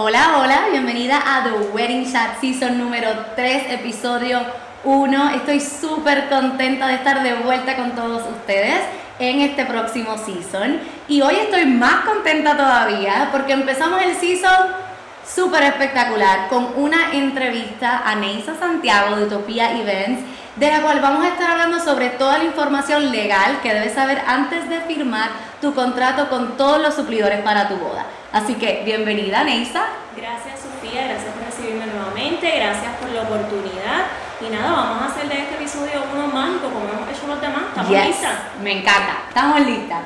Hola, hola, bienvenida a The Wedding Chat Season número 3, episodio 1. Estoy súper contenta de estar de vuelta con todos ustedes en este próximo season. Y hoy estoy más contenta todavía porque empezamos el season súper espectacular con una entrevista a Neisa Santiago de Utopía Events, de la cual vamos a estar hablando sobre toda la información legal que debes saber antes de firmar tu contrato con todos los suplidores para tu boda. Así que bienvenida, Neisa. Gracias, Sofía. Gracias por recibirme nuevamente. Gracias por la oportunidad. Y nada, vamos a hacer de este episodio uno mágico como hemos hecho los demás. ¿Estamos listas? Me encanta. Estamos listas.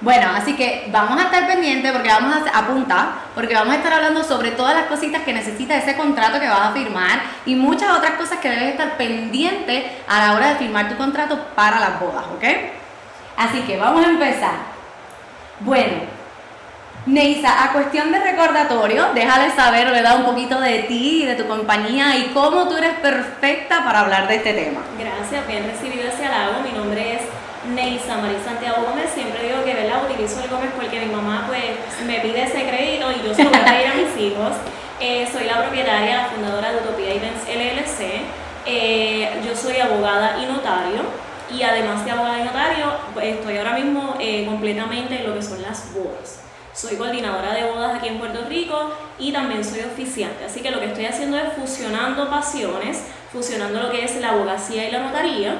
Bueno, así que vamos a estar pendientes porque vamos a apuntar, porque vamos a estar hablando sobre todas las cositas que necesita ese contrato que vas a firmar y muchas otras cosas que debes estar pendiente a la hora de firmar tu contrato para las bodas, ¿ok? Así que vamos a empezar. Bueno, Neisa, a cuestión de recordatorio, déjale saber, ¿verdad? Un poquito de ti y de tu compañía y cómo tú eres perfecta para hablar de este tema. Gracias, bien recibido ese halago. Mi nombre es Neisa María Santiago Gómez. Siempre digo que, ¿verdad? Utilizo el Gómez porque mi mamá, pues, me pide ese crédito y yo se lo voy a pedir a mis hijos. Eh, soy la propietaria, la fundadora de Utopía Events LLC. Eh, yo soy abogada y notario. Y además de abogada y notario, pues, estoy ahora mismo eh, completamente en lo que son las bodas. Soy coordinadora de bodas aquí en Puerto Rico y también soy oficiante. Así que lo que estoy haciendo es fusionando pasiones, fusionando lo que es la abogacía y la notaría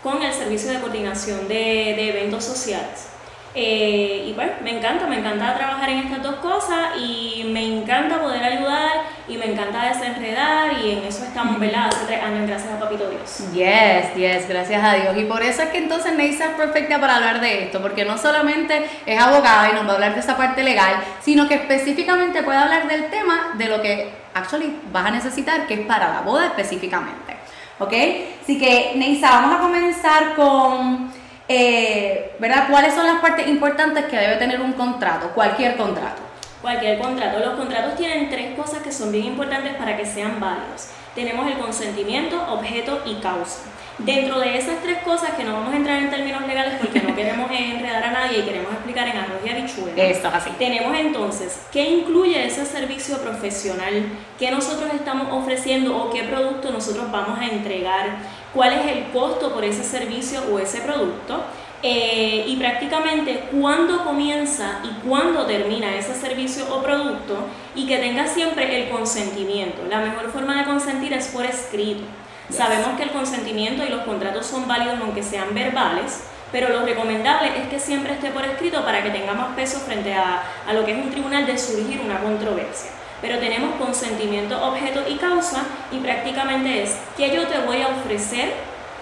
con el servicio de coordinación de, eventos sociales. Eh, y pues me encanta, me encanta trabajar en estas dos cosas y me encanta poder ayudar y me encanta desenredar y en eso estamos, ¿verdad? Hace tres años, gracias a Papito Dios. Yes, yes, gracias a Dios. Y por eso es que entonces Neisa es perfecta para hablar de esto, porque no solamente es abogada y nos va a hablar de esa parte legal, sino que específicamente puede hablar del tema de lo que actually vas a necesitar, que es para la boda específicamente. ¿Ok? Así que Neisa, vamos a comenzar con eh, ¿verdad? ¿Cuáles son las partes importantes que debe tener un contrato, cualquier contrato? Cualquier contrato. Los contratos tienen tres cosas que son bien importantes para que sean válidos. Tenemos el consentimiento, objeto y causa. Dentro de esas tres cosas, que no vamos a entrar en términos legales porque no queremos enredar a nadie y queremos explicar en arroz y habichuela. Esto así. Tenemos entonces, ¿qué incluye ese servicio profesional? ¿Qué nosotros estamos ofreciendo o qué producto nosotros vamos a entregar? ¿Cuál es el costo por ese servicio o ese producto? Eh, y prácticamente cuándo comienza y cuándo termina ese servicio o producto y que tenga siempre el consentimiento. La mejor forma de consentir es por escrito. Sabemos que el consentimiento y los contratos son válidos aunque sean verbales, pero lo recomendable es que siempre esté por escrito para que tenga más peso frente a, a lo que es un tribunal de surgir una controversia. Pero tenemos consentimiento, objeto y causa y prácticamente es qué yo te voy a ofrecer,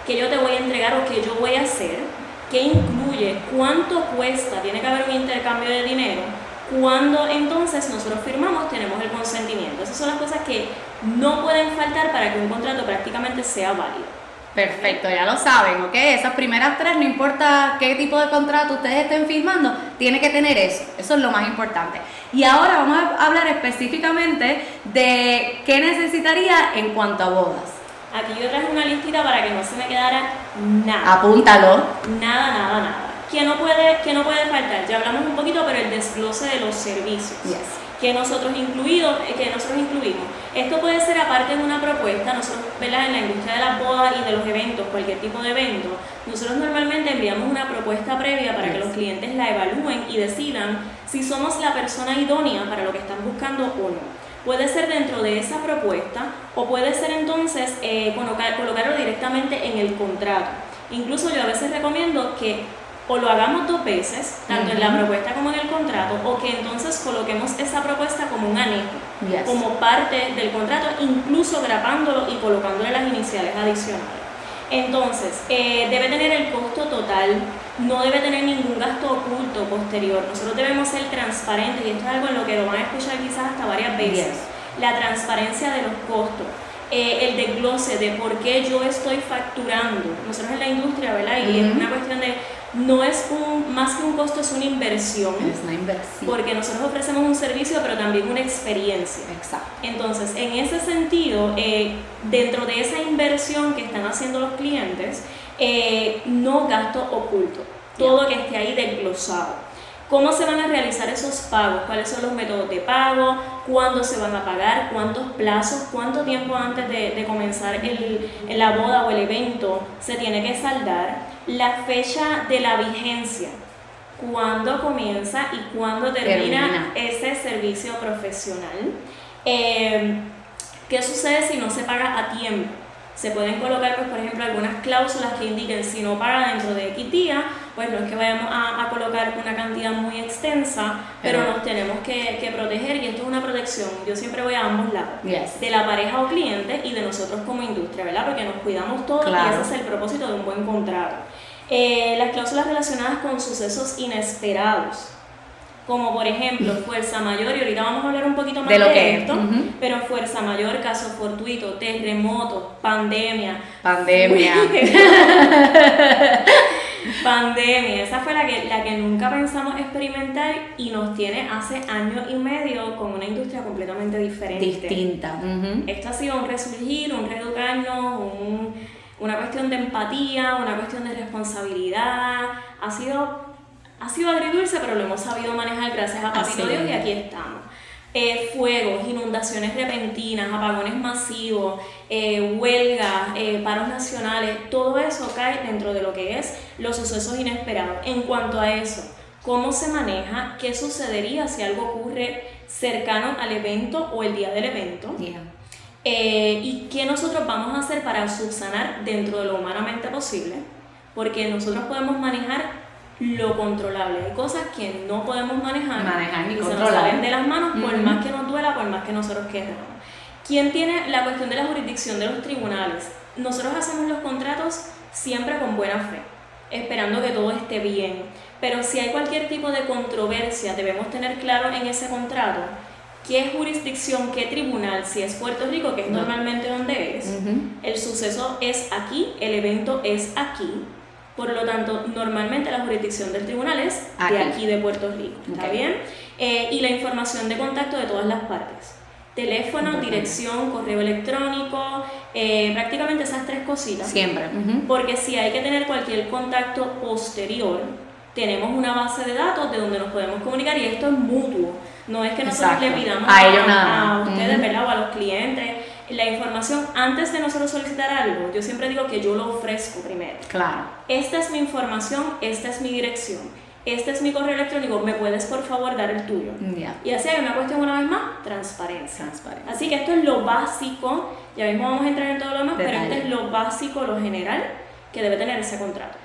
qué yo te voy a entregar o qué yo voy a hacer, qué incluye, cuánto cuesta, tiene que haber un intercambio de dinero. Cuando entonces nosotros firmamos tenemos el consentimiento. Esas son las cosas que no pueden faltar para que un contrato prácticamente sea válido. Perfecto, ya lo saben, ¿ok? Esas primeras tres, no importa qué tipo de contrato ustedes estén firmando, tiene que tener eso, eso es lo más importante. Y ahora vamos a hablar específicamente de qué necesitaría en cuanto a bodas. Aquí yo traje una listita para que no se me quedara nada. Apúntalo. Nada, nada, nada. ¿Qué no puede, que no puede faltar? Ya hablamos un poquito, pero el desglose de los servicios. Que nosotros, incluidos, eh, que nosotros incluimos. Esto puede ser aparte de una propuesta propuesta, nosotros, ¿verdad? En la industria de las bodas y de los eventos, cualquier tipo de evento, nosotros normalmente enviamos una propuesta previa para que los clientes la evalúen y decidan si somos la persona idónea para lo que están buscando o no. Puede ser dentro de esa propuesta o puede ser entonces eh, colocar, colocarlo directamente en el contrato. Incluso yo a veces recomiendo que o lo hagamos dos veces, tanto en la propuesta como en el contrato, o que entonces coloquemos esa propuesta como un anejo, como parte del contrato, incluso grabándolo y colocándole las iniciales adicionales. Entonces, eh, debe tener el costo total, no debe tener ningún gasto oculto posterior. Nosotros debemos ser transparentes y esto es algo en lo que lo van a escuchar quizás hasta varias veces. La transparencia de los costos. Eh, el desglose de por qué yo estoy facturando. Nosotros en la industria, ¿verdad? Y es una cuestión de no es un, más que un costo, es una inversión. Es una inversión. Porque nosotros ofrecemos un servicio, pero también una experiencia. Exacto. Entonces, en ese sentido, eh, dentro de esa inversión que están haciendo los clientes, eh, no gasto oculto. Todo que esté ahí desglosado. ¿Cómo se van a realizar esos pagos? ¿Cuáles son los métodos de pago? ¿Cuándo se van a pagar? ¿Cuántos plazos? ¿Cuánto tiempo antes de, comenzar el, la boda o el evento se tiene que saldar? La fecha de la vigencia. ¿Cuándo comienza y cuándo termina, ese servicio profesional? Eh, ¿Qué sucede si no se paga a tiempo? se pueden colocar, pues, por ejemplo, algunas cláusulas que indiquen si no paga dentro de X día, pues no es que vayamos a, colocar una cantidad muy extensa, pero, nos tenemos que, que, proteger y esto es una protección. Yo siempre voy a ambos lados, de la pareja o cliente y de nosotros como industria, ¿verdad? Porque nos cuidamos todos y ese es el propósito de un buen contrato. Eh, las cláusulas relacionadas con sucesos inesperados como por ejemplo fuerza mayor, y ahorita vamos a hablar un poquito más de, lo que esto, pero fuerza mayor, caso fortuito, terremoto, pandemia. Pandemia. pandemia, esa fue la que, la que nunca pensamos experimentar y nos tiene hace año y medio con una industria completamente diferente. Distinta. Esto ha sido un resurgir, un reeducarnos, un, una cuestión de empatía, una cuestión de responsabilidad, ha sido ha sido agridulce, pero lo hemos sabido manejar gracias a Papito Dios y aquí estamos. Eh, fuegos, inundaciones repentinas, apagones masivos, eh, huelgas, eh, paros nacionales, todo eso cae dentro de lo que es los sucesos inesperados. En cuanto a eso, ¿cómo se maneja? ¿Qué sucedería si algo ocurre cercano al evento o el día del evento? ¿Y qué nosotros vamos a hacer para subsanar dentro de lo humanamente posible? Porque nosotros podemos manejar lo controlable. Hay cosas que no podemos manejar, manejar y se nos salen de las manos por más que nos duela, por más que nosotros queramos. ¿Quién tiene la cuestión de la jurisdicción de los tribunales? Nosotros hacemos los contratos siempre con buena fe, esperando que todo esté bien. Pero si hay cualquier tipo de controversia, debemos tener claro en ese contrato qué jurisdicción, qué tribunal, si es Puerto Rico, que es normalmente donde es, el suceso es aquí, el evento es aquí, por lo tanto, normalmente la jurisdicción del tribunal es de aquí de Puerto Rico. ¿Está bien? Eh, y la información de contacto de todas las partes. Teléfono, dirección, correo electrónico, eh, prácticamente esas tres cositas. Siempre. Porque si hay que tener cualquier contacto posterior, tenemos una base de datos de donde nos podemos comunicar y esto es mutuo. No es que nosotros le pidamos a, ellos nada. a ustedes, ¿verdad? O a los clientes la información antes de nosotros solicitar algo, yo siempre digo que yo lo ofrezco primero. Claro. Esta es mi información, esta es mi dirección, este es mi correo electrónico, ¿me puedes por favor dar el tuyo? Y así hay una cuestión una vez más, transparencia. transparencia. Así que esto es lo básico, ya mismo vamos a entrar en todo lo demás, pero esto es lo básico, lo general que debe tener ese contrato.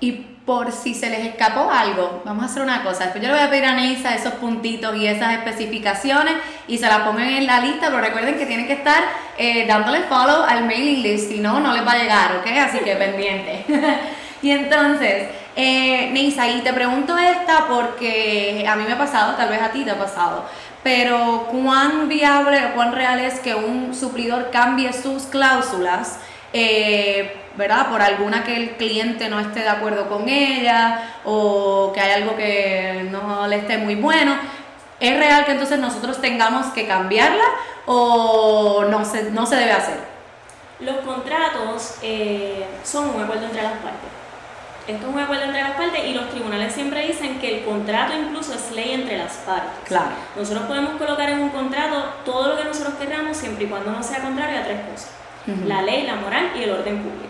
Y por si se les escapó algo, vamos a hacer una cosa. Después yo le voy a pedir a Neisa esos puntitos y esas especificaciones y se las pongan en la lista, pero recuerden que tienen que estar eh, dándole follow al mailing list, si no, no les va a llegar, ¿ok? Así que pendiente. y entonces, eh, Neisa, y te pregunto esta porque a mí me ha pasado, tal vez a ti te ha pasado, pero ¿cuán viable o cuán real es que un suplidor cambie sus cláusulas? Eh, ¿verdad? Por alguna que el cliente no esté de acuerdo con ella o que hay algo que no le esté muy bueno. ¿Es real que entonces nosotros tengamos que cambiarla o no se, no se debe hacer? Los contratos eh, son un acuerdo entre las partes. Esto es un acuerdo entre las partes y los tribunales siempre dicen que el contrato incluso es ley entre las partes. Claro. Nosotros podemos colocar en un contrato todo lo que nosotros queramos siempre y cuando no sea contrario a tres cosas la ley, la moral y el orden público.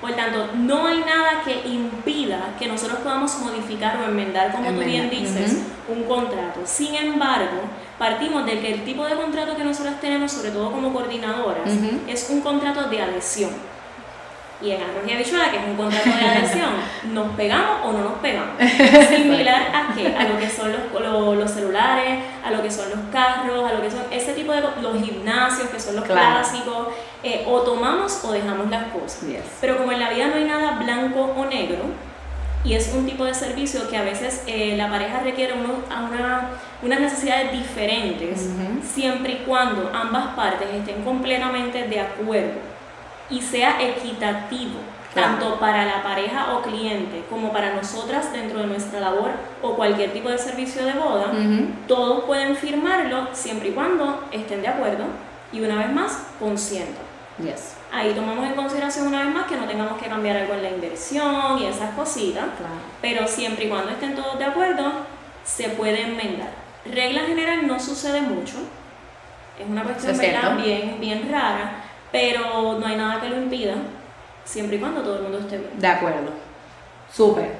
Por tanto, no hay nada que impida que nosotros podamos modificar o enmendar, como tú bien dices, un contrato. Sin embargo, partimos de que el tipo de contrato que nosotros tenemos, sobre todo como coordinadoras, es un contrato de adhesión y en arroz y habichuela, que es un contrato de adhesión, ¿nos pegamos o no nos pegamos? Similar a qué? A lo que son los, los, celulares, a lo que son los carros, a lo que son ese tipo de los gimnasios, que son los clásicos, eh, o tomamos o dejamos las cosas. Pero como en la vida no hay nada blanco o negro, y es un tipo de servicio que a veces eh, la pareja requiere una, unas necesidades diferentes, siempre y cuando ambas partes estén completamente de acuerdo y sea equitativo, tanto para la pareja o cliente como para nosotras dentro de nuestra labor o cualquier tipo de servicio de boda, todos pueden firmarlo siempre y cuando estén de acuerdo y una vez más consientan. Yes. Ahí tomamos en consideración una vez más que no tengamos que cambiar algo en la inversión y esas cositas, pero siempre y cuando estén todos de acuerdo, se puede enmendar. Regla general no sucede mucho, es una cuestión bien, bien rara, pero no hay nada que lo impida, siempre y cuando todo el mundo esté bien. De acuerdo. Súper.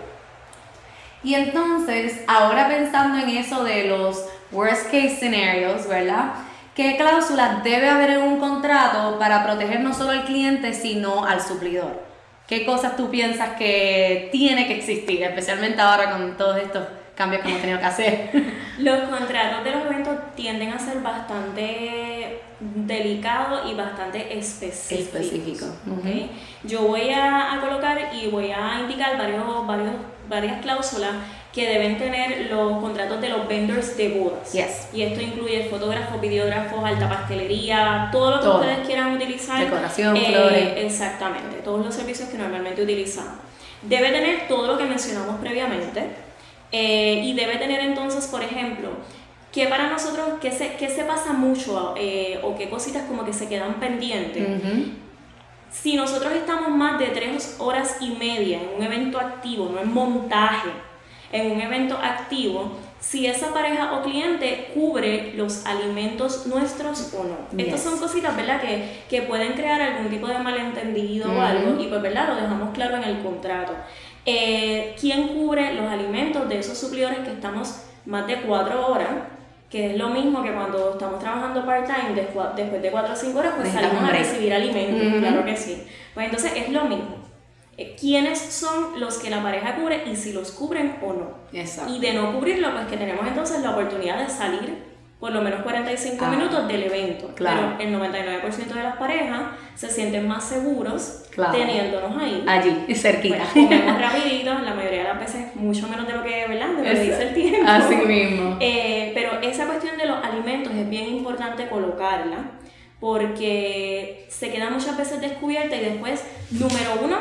Y entonces, ahora pensando en eso de los worst case scenarios, ¿verdad? ¿Qué cláusulas debe haber en un contrato para proteger no solo al cliente, sino al suplidor? ¿Qué cosas tú piensas que tiene que existir, especialmente ahora con todos estos cambios que hemos tenido que hacer? Los contratos de los eventos tienden a ser bastante delicados y bastante específicos. Específico. Yo voy a, colocar y voy a indicar varios, varios, varias cláusulas que deben tener los contratos de los vendors de bodas. Y esto incluye fotógrafos, videógrafos, alta pastelería, todo lo que ustedes quieran utilizar. Decoración, eh, flores. Exactamente, todos los servicios que normalmente utilizamos. Debe tener todo lo que mencionamos previamente eh, y debe tener entonces, por ejemplo, que para nosotros, ¿qué se, qué se pasa mucho eh, o qué cositas como que se quedan pendientes? Si nosotros estamos más de tres horas y media en un evento activo, no en montaje, en un evento activo, si esa pareja o cliente cubre los alimentos nuestros o no. Estas son cositas, ¿verdad? Que, que, pueden crear algún tipo de malentendido o algo y pues, ¿verdad? Lo dejamos claro en el contrato. Eh, ¿Quién cubre los alimentos de esos suplidores que estamos más de cuatro horas? Que es lo mismo que cuando estamos trabajando part-time, después de cuatro o cinco horas, pues salimos a recibir alimentos, claro que sí. Pues entonces es lo mismo. Eh, ¿Quiénes son los que la pareja cubre y si los cubren o no? Exacto. Y de no cubrirlo, pues que tenemos entonces la oportunidad de salir por lo menos 45 minutos del evento. Claro. Pero el 99% de las parejas se sienten más seguros teniéndonos ahí. Allí, cerquita. Pues, comemos rapidito, la mayoría de las veces mucho menos de lo que, ¿verdad? De lo que dice el tiempo. Así mismo. Eh, pero esa cuestión de los alimentos es bien importante colocarla porque se queda muchas veces descubierta y después, número uno,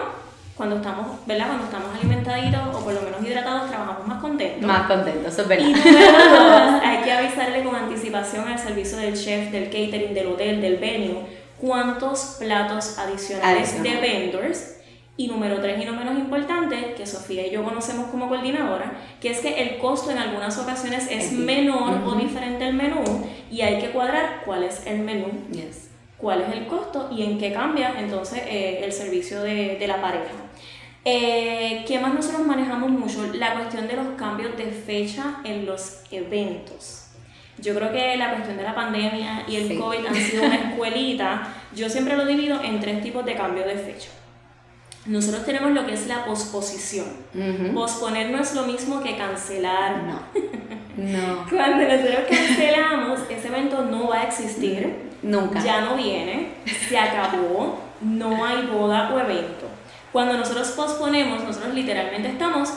cuando estamos, ¿verdad? Cuando estamos alimentaditos o por lo menos hidratados, trabajamos más contentos. Más contentos, eso es verdad. Y hay que avisarle con anticipación al servicio del chef, del catering, del hotel, del venue, cuántos platos adicionales de vendors. Y número tres y no menos importante, que Sofía y yo conocemos como coordinadora, que es que el costo en algunas ocasiones es menor o diferente al menú y hay que cuadrar cuál es el menú. Yes cuál es el costo y en qué cambia entonces eh, el servicio de, de la pareja. Eh, ¿Qué más nosotros manejamos mucho? La cuestión de los cambios de fecha en los eventos. Yo creo que la cuestión de la pandemia y el COVID han sido una escuelita. Yo siempre lo divido en tres tipos de cambios de fecha. Nosotros tenemos lo que es la posposición. Posponer no es lo mismo que cancelar. No. no. Cuando nosotros cancelamos, ese evento no va a existir. Nunca. Ya no viene, se acabó, no hay boda o evento. Cuando nosotros posponemos, nosotros literalmente estamos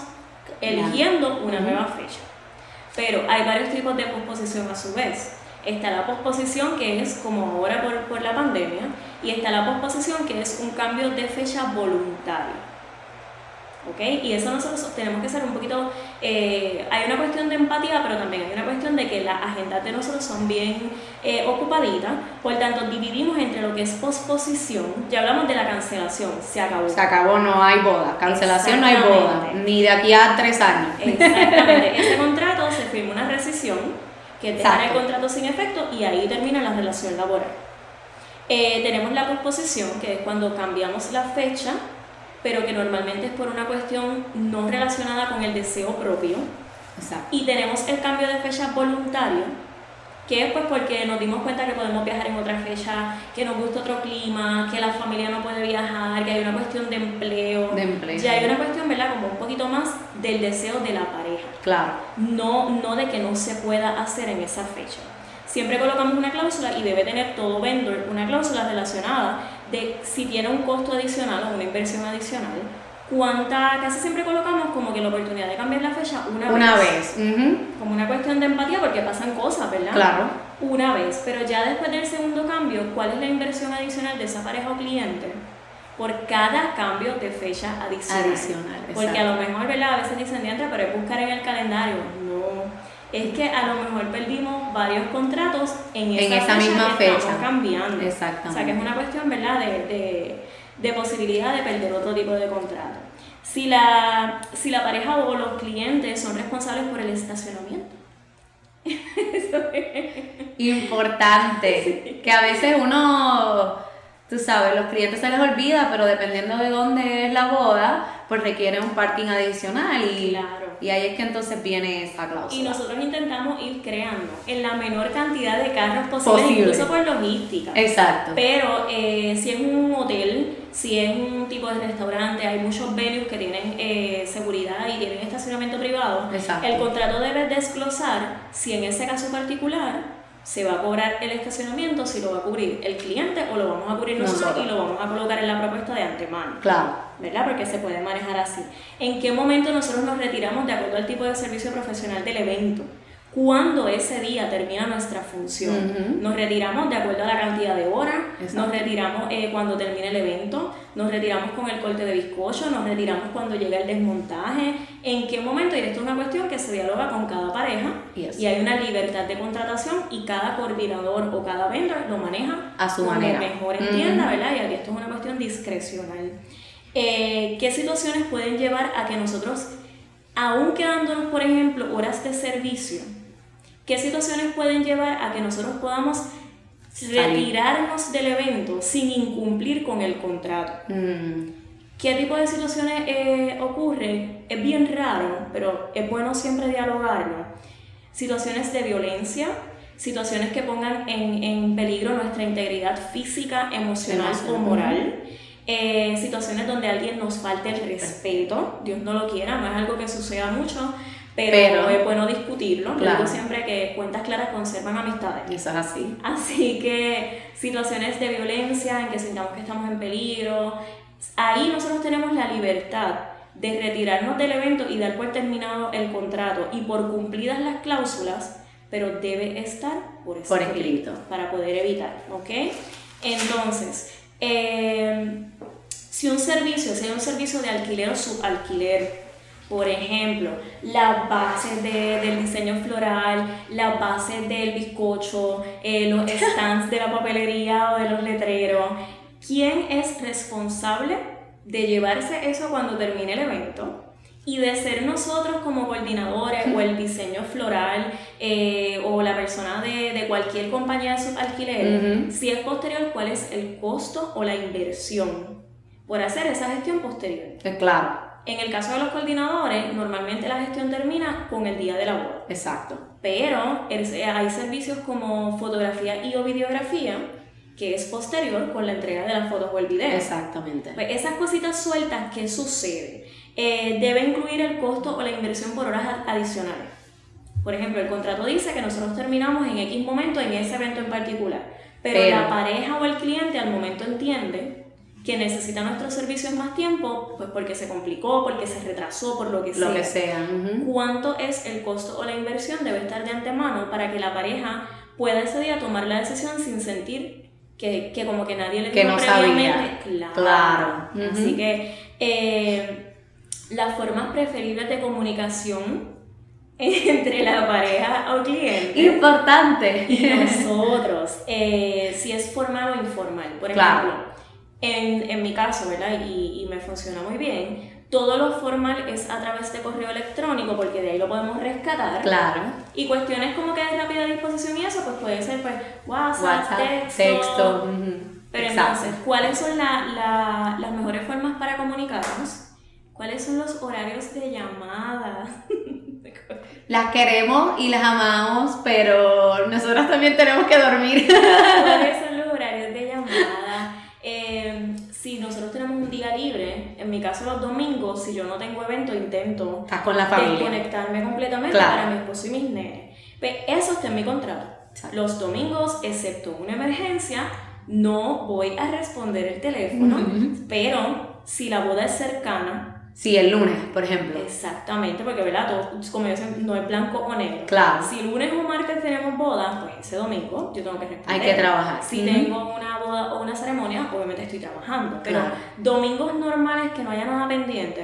eligiendo una nueva fecha. Pero hay varios tipos de posposición a su vez. Está la posposición que es como ahora por, por la pandemia y está la posposición que es un cambio de fecha voluntario. ¿Ok? Y eso nosotros tenemos que ser un poquito, eh, hay una cuestión de empatía, pero también hay una cuestión de que las agendas de nosotros son bien eh, ocupaditas, por tanto dividimos entre lo que es posposición, ya hablamos de la cancelación, se acabó. Se acabó, no hay boda, cancelación no hay boda, ni de aquí a tres años. Exactamente, ese contrato se firma una rescisión que deja el contrato sin efecto y ahí termina la relación laboral. Eh, tenemos la posposición, que es cuando cambiamos la fecha, pero que normalmente es por una cuestión no relacionada con el deseo propio. Exacto. Y tenemos el cambio de fecha voluntario, que es pues porque nos dimos cuenta que podemos viajar en otra fecha, que nos gusta otro clima, que la familia no puede viajar, que hay una cuestión de empleo. De empleo. Ya hay una cuestión, ¿verdad? Como un poquito más del deseo de la pareja. Claro. No, no de que no se pueda hacer en esa fecha. Siempre colocamos una cláusula y debe tener todo vendor una cláusula relacionada de si tiene un costo adicional o una inversión adicional. ¿Cuánta? Casi siempre colocamos como que la oportunidad de cambiar la fecha una, Una vez. como una cuestión de empatía porque pasan cosas, ¿verdad? Claro. Una vez, pero ya después del segundo cambio, ¿cuál es la inversión adicional de esa pareja o cliente? Por cada cambio de fecha adicional. Adicional, Porque a lo mejor, ¿verdad? A veces dicen, "Diantre, pero es buscar en el calendario. Es que a lo mejor perdimos varios contratos en esa, En esa misma que estamos fecha. cambiando. Exactamente. O sea, que es una cuestión, ¿verdad? De, de, de posibilidad de perder otro tipo de contrato. Si la, si la pareja o los clientes son responsables por el estacionamiento. Eso es. Importante. Que a veces uno, tú sabes, los clientes se les olvida, pero dependiendo de dónde es la boda, pues requiere un parking adicional y, Claro. Y ahí es que entonces viene esa cláusula. Y nosotros intentamos ir creando en la menor cantidad de carros posible, Posible. incluso por logística. Exacto. Pero eh, si es un hotel, si es un tipo de restaurante, hay muchos venues que tienen eh, seguridad y tienen estacionamiento privado. Exacto. El contrato debe desglosar si en ese caso particular se va a cobrar el estacionamiento, si lo va a cubrir el cliente o lo vamos a cubrir nosotros, Nosotros. y lo vamos a colocar en la propuesta de antemano. Claro. ¿verdad? Porque se puede manejar así. ¿En qué momento nosotros nos retiramos de acuerdo al tipo de servicio profesional del evento? ¿Cuándo ese día termina nuestra función? Nos retiramos de acuerdo a la cantidad de horas, Exacto. nos retiramos eh, cuando termine el evento, nos retiramos con el corte de bizcocho, nos retiramos cuando llega el desmontaje. ¿En qué momento? Y esto es una cuestión que se dialoga con cada pareja Yes. y hay una libertad de contratación y cada coordinador o cada vendor lo maneja A su manera. mejor entienda, ¿verdad? Y aquí esto es una cuestión discrecional. Eh, ¿Qué situaciones pueden llevar a que nosotros, aún quedándonos, por ejemplo, horas de servicio, qué situaciones pueden llevar a que nosotros podamos retirarnos del evento sin incumplir con el contrato? Mm, ¿Qué tipo de situaciones eh, ocurren? Es bien raro, pero es bueno siempre dialogarlo. Situaciones de violencia, situaciones que pongan en, en peligro nuestra integridad física, emocional o moral. Eh, situaciones donde a alguien nos falte el respeto, Dios no lo quiera, no es algo que suceda mucho, pero, Pero- es bueno discutirlo. Yo Claro. digo siempre que cuentas claras conservan amistades. eso es así. Así que situaciones de violencia en que sintamos que estamos en peligro, ahí nosotros tenemos la libertad de retirarnos del evento y dar por terminado el contrato y por cumplidas las cláusulas, pero debe estar por escrito, Por escrito. para poder evitar, ¿ok? Entonces, eh, si un servicio, si hay un servicio de alquiler o subalquiler, por ejemplo, las bases de- del diseño floral, las bases del bizcocho, eh, los stands de la papelería o de los letreros. ¿Quién es responsable de llevarse eso cuando termine el evento? Y de ser nosotros como coordinadores o el diseño floral eh, o la persona de, de cualquier compañía de subalquiler, Ujú. si es posterior, ¿cuál es el costo o la inversión por hacer esa gestión posterior? Eh, Claro, En el caso de los coordinadores, normalmente la gestión termina con el día de la boda. exacto. Pero el- hay servicios como fotografía y o videografía, que es posterior con la entrega de las fotos o el video. Exactamente. Pues esas cositas sueltas, ¿qué sucede? Eh, debe incluir el costo o la inversión por horas ad- adicionales. Por ejemplo, el contrato dice que nosotros terminamos en X momento en ese evento en particular, pero, Pero- la pareja o el cliente al momento entiende que necesita nuestros servicios más tiempo, pues porque se complicó, porque se retrasó, por lo que sea. Lo que sea. ¿Cuánto es el costo o la inversión? Debe estar de antemano para que la pareja pueda ese día tomar la decisión sin sentir que, que como que nadie le Que dijo no previamente. sabía. Claro. Claro. Así que eh, las formas preferibles de comunicación entre la pareja o cliente Importante. y nosotros, eh, si es formal o informal. Por Claro. En, en mi caso, ¿verdad? Y, y me funciona muy bien. Todo lo formal es a través de correo electrónico porque de ahí lo podemos rescatar. Claro. Y cuestiones como que de rápida disposición y eso, pues puede ser pues WhatsApp, WhatsApp, texto, texto. Pero entonces, ¿cuáles son las mejores formas para comunicarnos? ¿Cuáles son los horarios de llamada? las queremos y las amamos, pero nosotros también tenemos que dormir. ¿Cuáles son los horarios de llamada? Eh, si nosotros tenemos un día libre, en mi caso los domingos, si yo no tengo evento, intento Estás con la familia. desconectarme completamente para mi esposo y mis nenes. Pero eso está en mi contrato. Los domingos, excepto una emergencia, no voy a responder el teléfono, pero si la boda es cercana, Sí, el lunes, por ejemplo. Exactamente, porque ¿verdad? Todo, como yo no es blanco o negro. Claro. Si lunes o martes tenemos boda, pues ese domingo yo tengo que responder. Hay que trabajar. Si tengo una boda o una ceremonia, obviamente estoy trabajando. Pero domingos normales que no haya nada pendiente,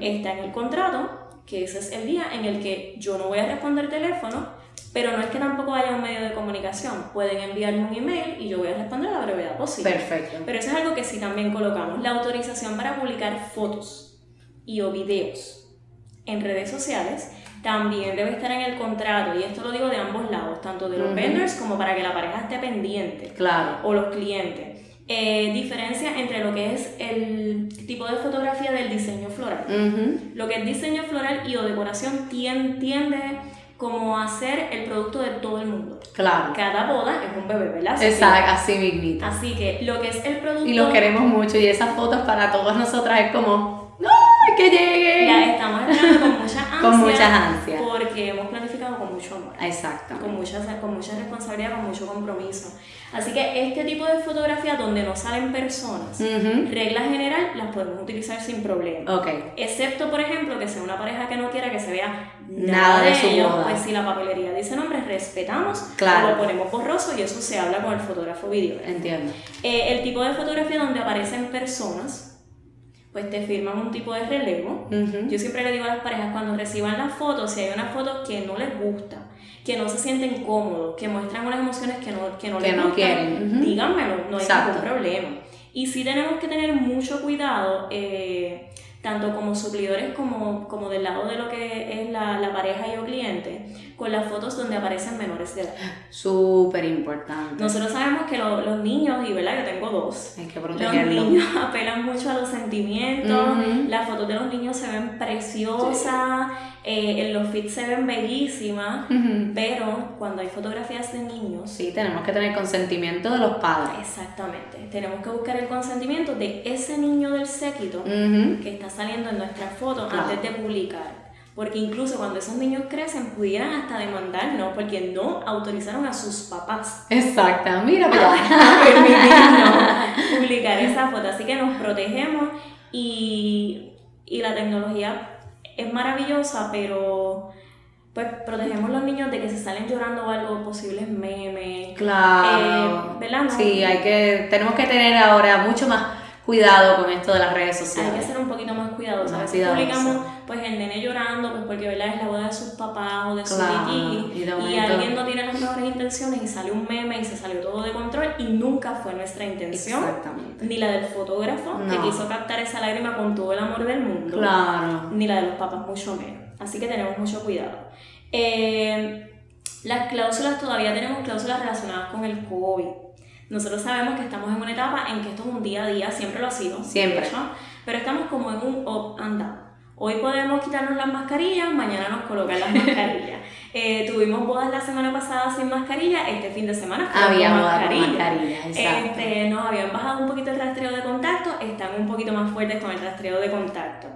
está en el contrato, que ese es el día en el que yo no voy a responder teléfono, pero no es que tampoco haya un medio de comunicación. Pueden enviarme un email y yo voy a responder a la brevedad posible. Perfecto. Pero eso es algo que sí también colocamos. La autorización para publicar fotos y o videos en redes sociales también debe estar en el contrato y esto lo digo de ambos lados, tanto de los vendors como para que la pareja esté pendiente claro. o los clientes. Eh, diferencia entre lo que es el tipo de fotografía del diseño floral. Lo que es diseño floral y o decoración tiende, como a ser el producto de todo el mundo. Claro. Cada boda es un bebé, ¿verdad? Exacto, así mismito. Así que lo que es el producto... Y lo queremos mucho y esas fotos para todas nosotras es como... Que llegue. Ya estamos esperando con mucha ansia. con muchas ansias. Porque hemos planificado con mucho amor. Exacto. Con mucha, con mucha responsabilidad, con mucho compromiso. Así que este tipo de fotografía donde no salen personas, regla general, las podemos utilizar sin problema. Ok. Excepto, por ejemplo, que sea una pareja que no quiera que se vea nada, de, su ellos, pues si la papelería dice nombres, respetamos, claro. lo ponemos borroso y eso se habla con el fotógrafo vídeo. Entiendo. Eh, el tipo de fotografía donde aparecen personas, pues te firman un tipo de relevo. Yo siempre le digo a las parejas cuando reciban las fotos, si hay una foto que no les gusta, que no se sienten cómodos, que muestran unas emociones que no, que no les no quieren, díganmelo, no hay ningún problema. Y sí tenemos que tener mucho cuidado. Eh, tanto como suplidores como, como del lado de lo que es la, la pareja y el cliente, con las fotos donde aparecen menores de edad. Súper importante. Nosotros sabemos que los niños, y verdad, yo tengo dos, Hay que los niños apelan mucho a los sentimientos, las fotos de los niños se ven preciosas, eh, en los feeds se ven bellísimas, pero cuando hay fotografías de niños... Sí, tenemos que tener consentimiento de los padres. Exactamente, tenemos que buscar el consentimiento de ese niño del séquito que está saliendo en nuestra foto antes de publicar. Porque incluso cuando esos niños crecen pudieran hasta demandarnos porque no autorizaron a sus papás. Exacto, mira, permitirnos publicar esa foto. Así que nos protegemos y, y la tecnología es maravillosa, pero pues protegemos a los niños de que se salen llorando o algo, posibles memes. Claro. Eh, ¿Verdad? Sí, hay que, tenemos que tener ahora mucho más cuidado con esto de las redes sociales. Hay que ser un poquito más cuidadosos. a veces publicamos pues el nene llorando, pues porque ¿verdad? es la boda de sus papás o de su titi y, alguien no tiene las mejores intenciones y sale un meme y se salió todo de control y nunca fue nuestra intención. Exactamente. Ni la del fotógrafo que quiso captar esa lágrima con todo el amor del mundo. Claro. Ni la de los papás mucho menos. Así que tenemos mucho cuidado. Eh, las cláusulas, todavía tenemos cláusulas relacionadas con el COVID. Nosotros sabemos que estamos en una etapa en que esto es un día a día, siempre lo ha sido. Siempre. pero estamos como en un up and down. Hoy podemos quitarnos las mascarillas, mañana nos colocan las mascarillas. Eh, tuvimos bodas la semana pasada sin mascarilla, este fin de semana Había con mascarilla. Este, nos habían bajado un poquito el rastreo de contacto, están un poquito más fuertes con el rastreo de contacto.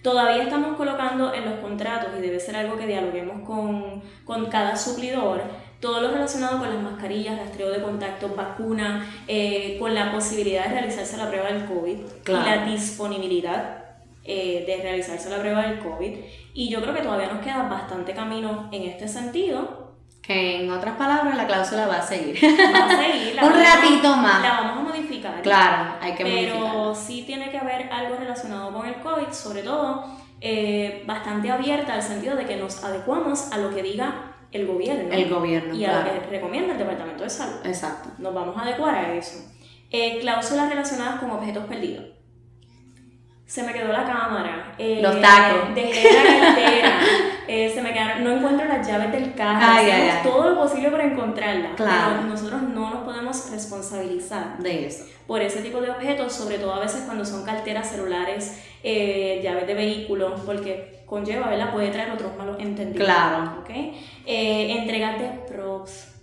Todavía estamos colocando en los contratos, y debe ser algo que dialoguemos con, con cada suplidor, todo lo relacionado con las mascarillas, rastreo de contacto, vacuna, eh, con la posibilidad de realizarse la prueba del COVID y la disponibilidad eh, de realizarse la prueba del COVID. Y yo creo que todavía nos queda bastante camino en este sentido. Que en otras palabras la cláusula va a seguir. Va a seguir. Un ratito más. La vamos a modificar. Claro, hay que Pero sí tiene que haber algo relacionado con el COVID, sobre todo eh, bastante abierta al sentido de que nos adecuamos a lo que diga el gobierno. El gobierno. Y a lo que recomienda el Departamento de Salud. Exacto. Nos vamos a adecuar a eso. Eh, cláusulas relacionadas con objetos perdidos. Se me quedó la cámara. Eh, Los tacos. Dejé la cartera. Eh, se me quedaron, no encuentro las llaves del carro, hacemos todo lo posible para encontrarlas, claro. pero nosotros no nos podemos responsabilizar de eso. por ese tipo de objetos, sobre todo a veces cuando son carteras celulares, eh, llaves de vehículos, porque conlleva, ¿verdad? Puede traer otros malos entendidos. Claro. ¿ok? Eh, entregas de props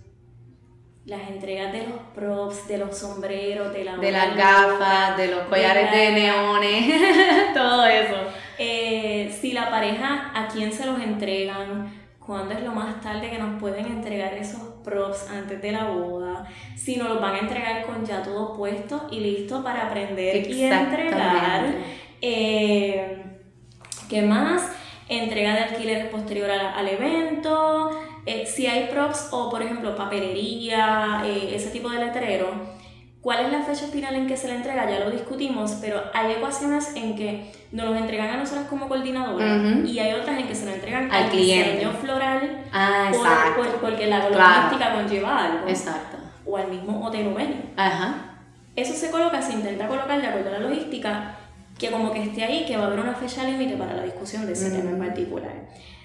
las entregas de los props, de los sombreros, de, la de las gafas, de los collares de, neones, todo eso. Eh, si la pareja, ¿a quién se los entregan? ¿Cuándo es lo más tarde que nos pueden entregar esos props antes de la boda? Si nos los van a entregar con ya todo puesto y listo para aprender y entregar. Eh, ¿Qué más? Entrega de alquiler posterior al evento eh, si hay props o, por ejemplo, papelería, eh, ese tipo de letrero, ¿cuál es la fecha final en que se le entrega? Ya lo discutimos, pero hay ecuaciones en que nos los entregan a nosotros como coordinadora y hay otras en que se lo entregan al, diseño floral ah, porque la logística conlleva algo. Exacto. O al mismo hotel. Ajá. Eso se coloca, se intenta colocar de acuerdo a la logística, que como que esté ahí, que va a haber una fecha límite para la discusión de ese tema en particular.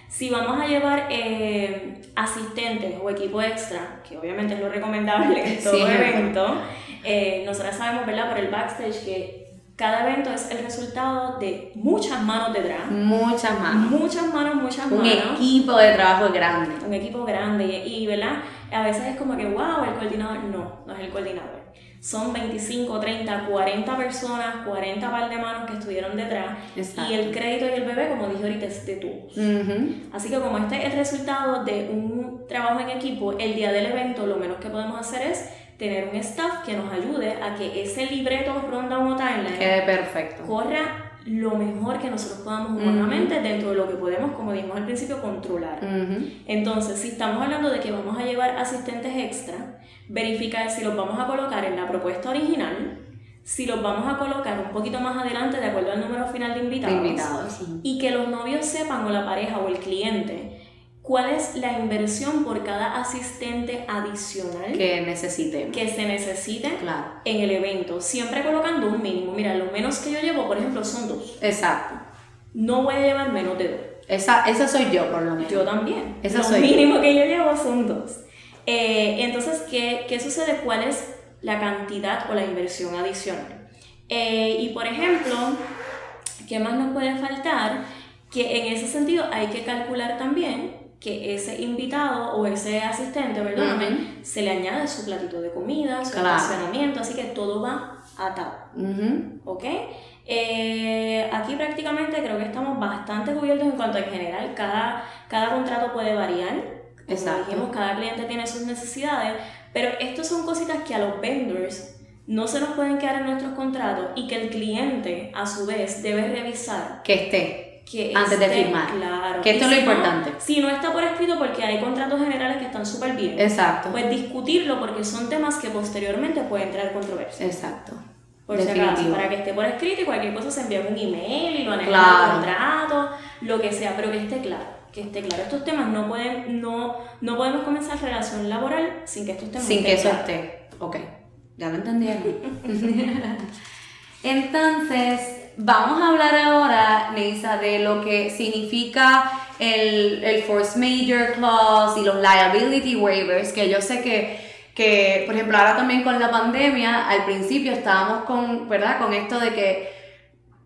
Si vamos a llevar eh, asistentes o equipo extra, que obviamente es lo recomendable en todo evento, eh, nosotros sabemos, ¿verdad? Por el backstage que cada evento es el resultado de muchas manos detrás. Muchas manos. Muchas manos, muchas manos. Un equipo de trabajo grande. Un equipo grande. Y, ¿verdad? A veces es como que, wow, el coordinador. No, no es el coordinador son 25, 30, 40 personas, 40 par de manos que estuvieron detrás y el crédito y el bebé, como dije ahorita, es de todos. Así que como este es el resultado de un trabajo en equipo, el día del evento lo menos que podemos hacer es tener un staff que nos ayude a que ese libreto ronda o timeline quede perfecto. corra lo mejor que nosotros podamos humanamente dentro de lo que podemos, como dijimos al principio, controlar. Entonces, si estamos hablando de que vamos a llevar asistentes extra, verificar si los vamos a colocar en la propuesta original, si los vamos a colocar un poquito más adelante de acuerdo al número final de invitados, y que los novios sepan o la pareja o el cliente cuál es la inversión por cada asistente adicional que necesite que se necesite en el evento siempre colocando un mínimo. Mira lo menos que yo llevo por ejemplo son dos. Exacto. No voy a llevar menos de dos. Esa, esa soy yo por lo menos. Yo también. Esa lo mínimo que yo llevo son dos. Eh, entonces, ¿qué, ¿qué, sucede? ¿Cuál es la cantidad o la inversión adicional? Eh, y por ejemplo, ¿qué más nos puede faltar? Que en ese sentido hay que calcular también que ese invitado o ese asistente, perdóname, se le añade su platito de comida, su claro. así que todo va atado. ¿Ok? Eh, aquí prácticamente creo que estamos bastante cubiertos en cuanto a en general, cada, cada contrato puede variar Exacto. dijimos, cada cliente tiene sus necesidades, pero estas son cositas que a los vendors no se nos pueden quedar en nuestros contratos y que el cliente, a su vez, debe revisar. Que esté. Que antes de firmar. Claro. Que esto es lo importante. si no está por escrito porque hay contratos generales que están súper bien. Exacto. Pues discutirlo porque son temas que posteriormente pueden traer controversia. Exacto. Por si acaso, para que esté por escrito y cualquier cosa se envíe un email y lo anexen claro. contrato, lo que sea, pero que esté claro que esté claro. Estos temas no pueden, no, no podemos comenzar relación laboral sin que estos temas Sin que eso esté. Ok, ya lo entendieron. Entonces, vamos a hablar ahora, Neisa, de lo que significa el, el Force Major Clause y los Liability Waivers, que yo sé que, que, por ejemplo, ahora también con la pandemia, al principio estábamos con, ¿verdad? Con esto de que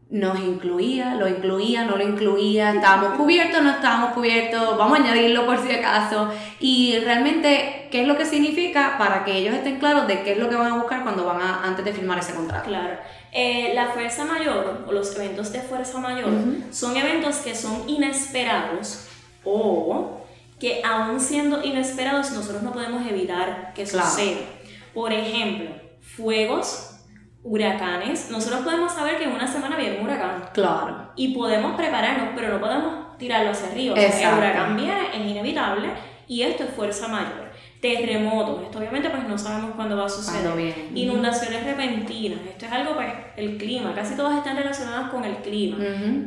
nos incluía, lo incluía, no lo incluía, estábamos cubiertos, no estábamos cubiertos, vamos a añadirlo por si acaso. Y realmente, ¿qué es lo que significa para que ellos estén claros de qué es lo que van a buscar cuando van a, antes de firmar ese contrato? Claro. Eh, la fuerza mayor o los eventos de fuerza mayor son eventos que son inesperados o que aún siendo inesperados nosotros no podemos evitar que suceda. Por ejemplo, fuegos huracanes, nosotros podemos saber que en una semana viene un huracán. Claro. Y podemos prepararnos, pero no podemos tirarlo hacia arriba. O sea, el huracán viene, es inevitable, y esto es fuerza mayor. Terremotos, esto obviamente pues no sabemos cuándo va a suceder. Inundaciones repentinas, esto es algo pues el clima, casi todas están relacionadas con el clima.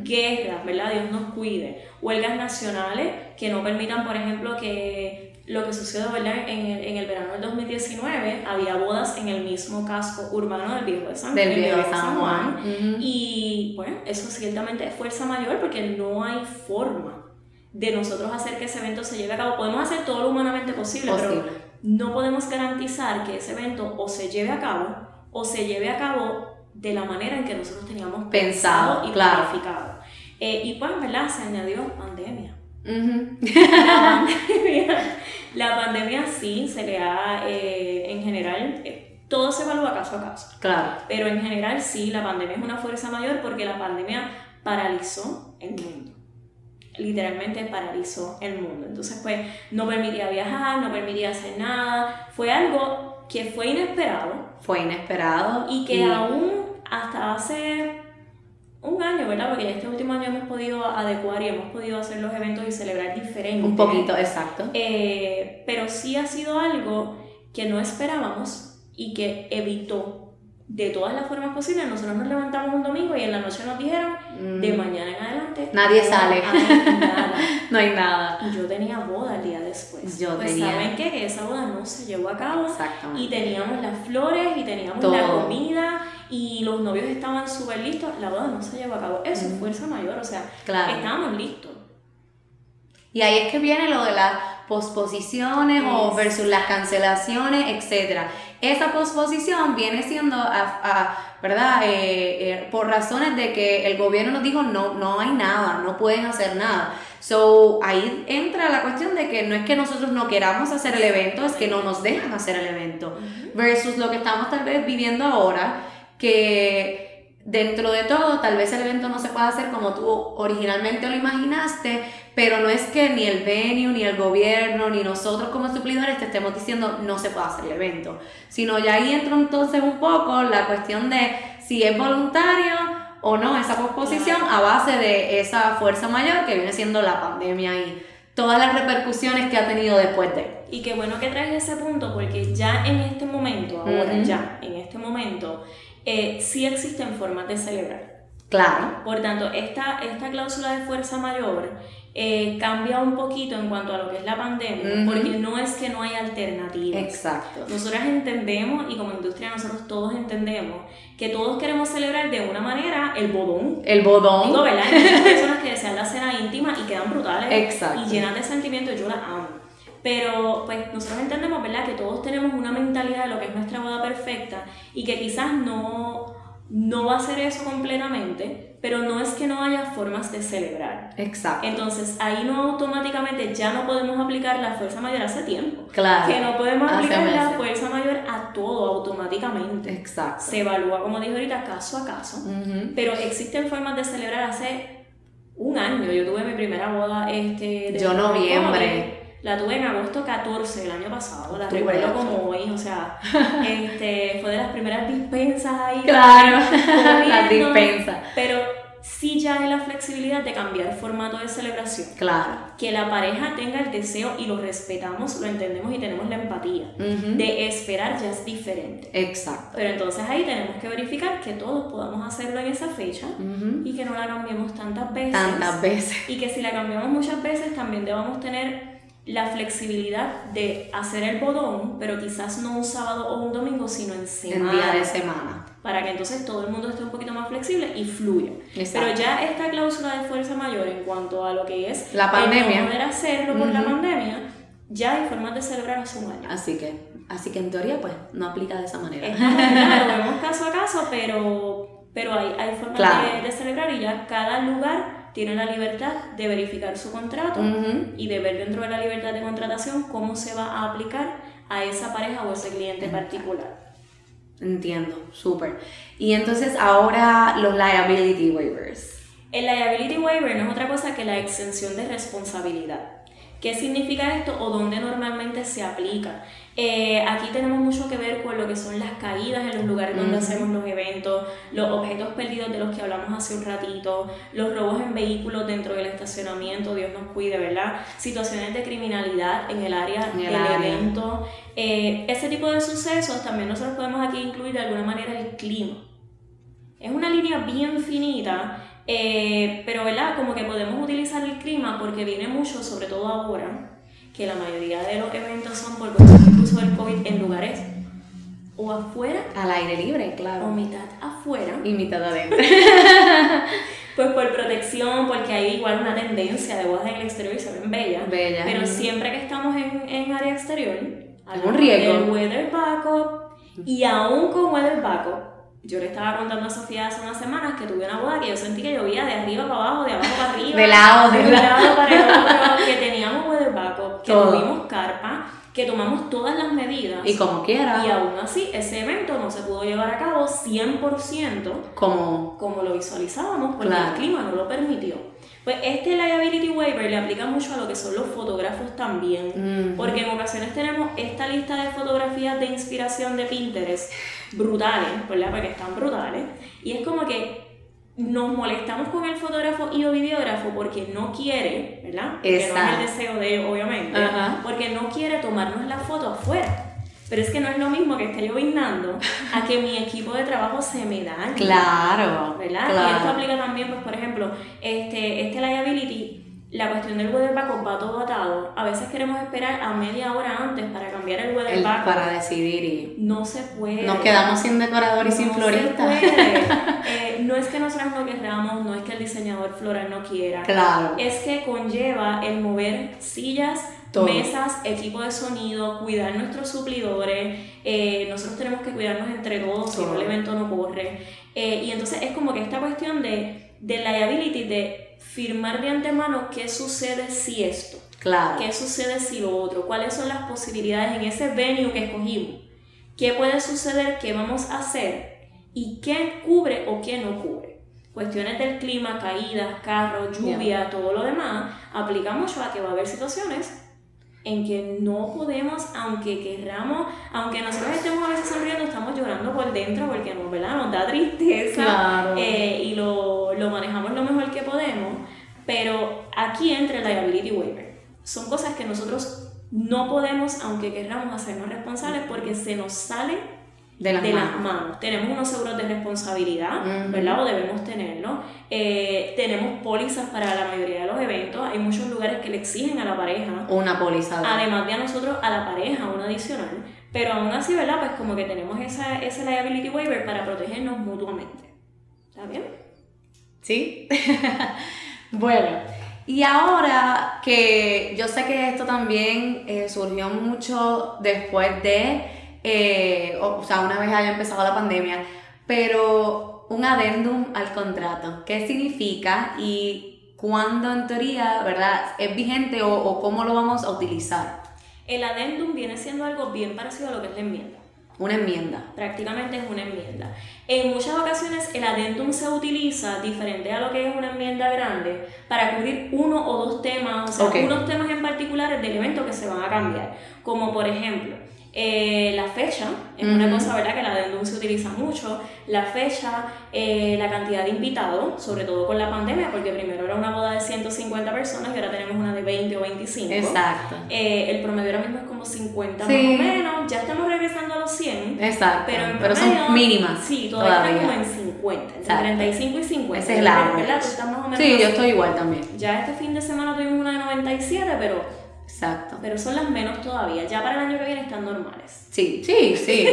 Guerras, ¿verdad? Dios nos cuide. Huelgas nacionales que no permitan, por ejemplo, que lo que sucedió ¿verdad? En, el, en el verano del 2019, había bodas en el mismo casco urbano del Viejo de San, del Viejo de San Juan. Y bueno, eso ciertamente es fuerza mayor porque no hay forma de nosotros hacer que ese evento se lleve a cabo. Podemos hacer todo lo humanamente posible, Posible. pero no podemos garantizar que ese evento o se lleve a cabo o se lleve a cabo de la manera en que nosotros teníamos Pensado, y claro. planificado. Eh, y pues, ¿verdad? Se añadió pandemia. La pandemia, la pandemia sí se le ha, eh, en general, eh, todo se evalúa caso a caso. Claro. Pero en general sí, la pandemia es una fuerza mayor porque la pandemia paralizó el mundo. Literalmente paralizó el mundo. Entonces, pues, no permitía viajar, no permitía hacer nada. Fue algo que fue inesperado Fue inesperado. y que aún hasta hace un año, ¿verdad? Porque este último año hemos podido adecuar y hemos podido hacer los eventos y celebrar diferente. Un poquito, exacto. Eh, pero sí ha sido algo que no esperábamos y que evitó de todas las formas posibles. Nosotros nos levantamos un domingo y en la noche nos dijeron, de Mm. mañana en adelante, Nadie no sale. hay nada. No hay nada. Yo tenía boda el día después. Yo pues tenía- saben qué? que esa boda no se llevó a cabo. Exactamente. Y teníamos las flores y teníamos Todo. la comida y los novios estaban súper listos. La boda no se llevó a cabo. Eso es fuerza mayor, o sea, Claro. estábamos listos. Y ahí es que viene lo de las posposiciones o versus las cancelaciones, etc. Esa posposición viene siendo, a- a- ¿verdad? Eh, eh, por razones de que el gobierno nos dijo no, no hay nada, no pueden hacer nada. So, ahí entra la cuestión de que no es que nosotros no queramos hacer el evento, es que no nos dejan hacer el evento. Versus lo que estamos tal vez viviendo ahora, que dentro de todo, tal vez el evento no se pueda hacer como tú originalmente lo imaginaste, pero no es que ni el venue, ni el gobierno, ni nosotros como suplidores te estemos diciendo no se puede hacer el evento, sino ya ahí entra entonces un poco la cuestión de si es voluntario o no esa posposición a base de esa fuerza mayor que viene siendo la pandemia y todas las repercusiones que ha tenido después de. Y qué bueno que traes ese punto porque ya en este momento, ahora Ujú. ya, en este momento, eh, sí existen formas de celebrar. Claro, Por tanto, esta, esta cláusula de fuerza mayor eh, cambia un poquito en cuanto a lo que es la pandemia, porque no es que no hay alternativas. exacto. Nosotras entendemos, y como industria nosotros todos entendemos, que todos queremos celebrar de una manera el bodón. El bodón. Digo, ¿verdad? Hay personas que desean la cena íntima y quedan brutales Exacto. y llenas de sentimientos, yo las amo. Pero pues nosotros entendemos, ¿verdad? Que todos tenemos una mentalidad de lo que es nuestra boda perfecta y que quizás no, no va a ser eso completamente, pero no es que no haya formas de celebrar. Exacto. Entonces ahí no automáticamente ya no podemos aplicar la fuerza mayor hace tiempo. Claro. Que no podemos Hace aplicar la meses. fuerza mayor a todo automáticamente. Exacto. Se evalúa, como dije ahorita, caso a caso. Ujú. Pero existen formas de celebrar hace un año. Yo tuve mi primera boda este, de Yo noviembre. La tuve en agosto 14 del año pasado. La recuerdo como hoy. O sea, este, fue de las primeras dispensas ahí. Claro, corriendo. la dispensa. Pero sí ya hay la flexibilidad de cambiar formato de celebración. Claro. Que la pareja tenga el deseo y lo respetamos, lo entendemos y tenemos la empatía. Ujú. De esperar ya es diferente. Exacto. Pero entonces ahí tenemos que verificar que todos podamos hacerlo en esa fecha Ujú. y que no la cambiemos tantas veces. Tantas veces. Y que si la cambiamos muchas veces también debamos tener la flexibilidad de hacer el bodón, pero quizás no un sábado o un domingo, sino en En semana. día de semana. Para que entonces todo el mundo esté un poquito más flexible y fluya. Exacto. Pero ya esta cláusula de fuerza mayor en cuanto a lo que es La el pandemia. no poder hacerlo por la Ujú. pandemia, ya hay formas de celebrar hace un año. Así que, así que en teoría, pues, no aplica de esa manera. Lo vemos caso a caso, pero, pero hay, hay formas Claro. de, de celebrar y ya cada lugar tiene la libertad de verificar su contrato y de ver dentro de la libertad de contratación cómo se va a aplicar a esa pareja o ese cliente particular. Entiendo, súper. Y entonces ahora los liability waivers. El liability waiver no es otra cosa que la exención de responsabilidad. ¿Qué significa esto o dónde normalmente se aplica? Eh, aquí tenemos mucho que ver con lo que son las caídas en los lugares donde hacemos los eventos, los objetos perdidos de los que hablamos hace un ratito, los robos en vehículos dentro del estacionamiento, Dios nos cuide, ¿verdad? Situaciones de criminalidad en el área En el del área. evento. Eh, ese tipo de sucesos también nosotros podemos aquí incluir de alguna manera el clima. Es una línea bien finita, eh, pero ¿verdad? Como que podemos utilizar el clima porque viene mucho, sobre todo ahora, que la mayoría de los eventos son por incluso del COVID en lugares o afuera Al aire libre, o claro. mitad afuera. Y mitad adentro. Pues por protección, porque hay igual una tendencia de bodas en el exterior y se ven bellas. Bellas. Pero siempre que estamos en, en área exterior, Es un riesgo. El weather backup, y aún con weather backup, yo le estaba contando a Sofía hace unas semanas que tuve una boda que yo sentí que llovía de arriba para abajo, de abajo para arriba, De lado, de un lado. lado para el otro, que teníamos weather que Todo. tuvimos carpa, que tomamos todas las medidas. Y como quiera, Y aún así, ese evento no se pudo llevar a cabo 100% como como lo visualizábamos porque Claro. el clima no lo permitió. Pues este liability waiver le aplica mucho a lo que son los fotógrafos también, Mm. porque en ocasiones tenemos esta lista de fotografías de inspiración de Pinterest brutales, ¿verdad? Porque están brutales, y es como que nos molestamos con el fotógrafo y o videógrafo porque no quiere, ¿verdad? Porque no es el deseo de él, obviamente, Ajá. porque no quiere tomarnos la foto afuera. Pero es que no es lo mismo que esté lloviznando a que mi equipo de trabajo se me dañe. claro, ¿verdad? Y esto claro. aplica también, pues, por ejemplo, este, este liability, la cuestión del weather backup va todo atado. A veces queremos esperar a media hora antes para cambiar el weather El- backup. para decidir y No se puede. nos quedamos sin decorador y sin No se florista. puede. Eh, no es que nosotros no querramos, no es que el diseñador floral no quiera. Claro. Es que conlleva el mover sillas, Todo. mesas, equipo de sonido, cuidar nuestros suplidores. eh, nosotros tenemos que cuidarnos entre todos, si no el evento no corre. Eh, y entonces es como que esta cuestión de, de liability, de firmar de antemano qué sucede si esto, Claro. qué sucede si lo otro, cuáles son las posibilidades en ese venue que escogimos, qué puede suceder, qué vamos a hacer y qué cubre o qué no cubre. Cuestiones del clima, caídas, carros, lluvia, todo lo demás, aplica mucho a que va a haber situaciones en que no podemos, aunque querramos, aunque nosotros estemos a veces sonriendo, estamos llorando por dentro porque nos, ¿verdad? nos da tristeza Claro. eh, y lo, lo manejamos lo mejor que podemos, pero aquí entra el liability waiver. Son cosas que nosotros no podemos, aunque querramos hacernos responsables, porque se nos salen de las de las manos. Tenemos unos seguros de responsabilidad. ¿verdad? O debemos tenerlo. Eh, tenemos pólizas para la mayoría de los eventos. Hay muchos lugares que le exigen a la pareja, Una póliza. de- además de a nosotros, a la pareja, un adicional. Pero aún así, ¿verdad? Pues como que tenemos esa, ese liability waiver para protegernos mutuamente. ¿Está bien? ¿Sí? bueno, y ahora que yo sé que esto también eh, surgió mucho después de, eh, o, o sea, una vez haya empezado la pandemia, pero un adendum al contrato, ¿qué significa y cuándo en teoría, verdad, es vigente o, o cómo lo vamos a utilizar? El adendum viene siendo algo bien parecido a lo que es la enmienda. Una enmienda. prácticamente es una enmienda. En muchas ocasiones el adendum se utiliza diferente a lo que es una enmienda grande para cubrir uno o dos temas, o sea, unos temas en particulares del evento que se van a cambiar. Como por ejemplo, eh, la fecha, es una cosa ¿verdad? que el adendum se utiliza mucho, la fecha, eh, la cantidad de invitados, sobre todo con la pandemia, porque primero era una boda de 150 personas y ahora tenemos una de 20 o 25. Exacto. Eh, el promedio ahora mismo es como 50 Sí. más o menos, ya estamos regresando a los 100. Exacto. Pero, en Pero promedio, son mínimas. Sí, todavía, todavía. como en 50, entre Exacto. 35 y 50. Ese es average. ¿Verdad? Tú estás más o menos Sí, yo estoy igual también. Ya este fin de semana tuvimos una de 97, pero, Exacto. pero son las menos todavía. Ya para el año que viene están normales. Sí, sí, sí.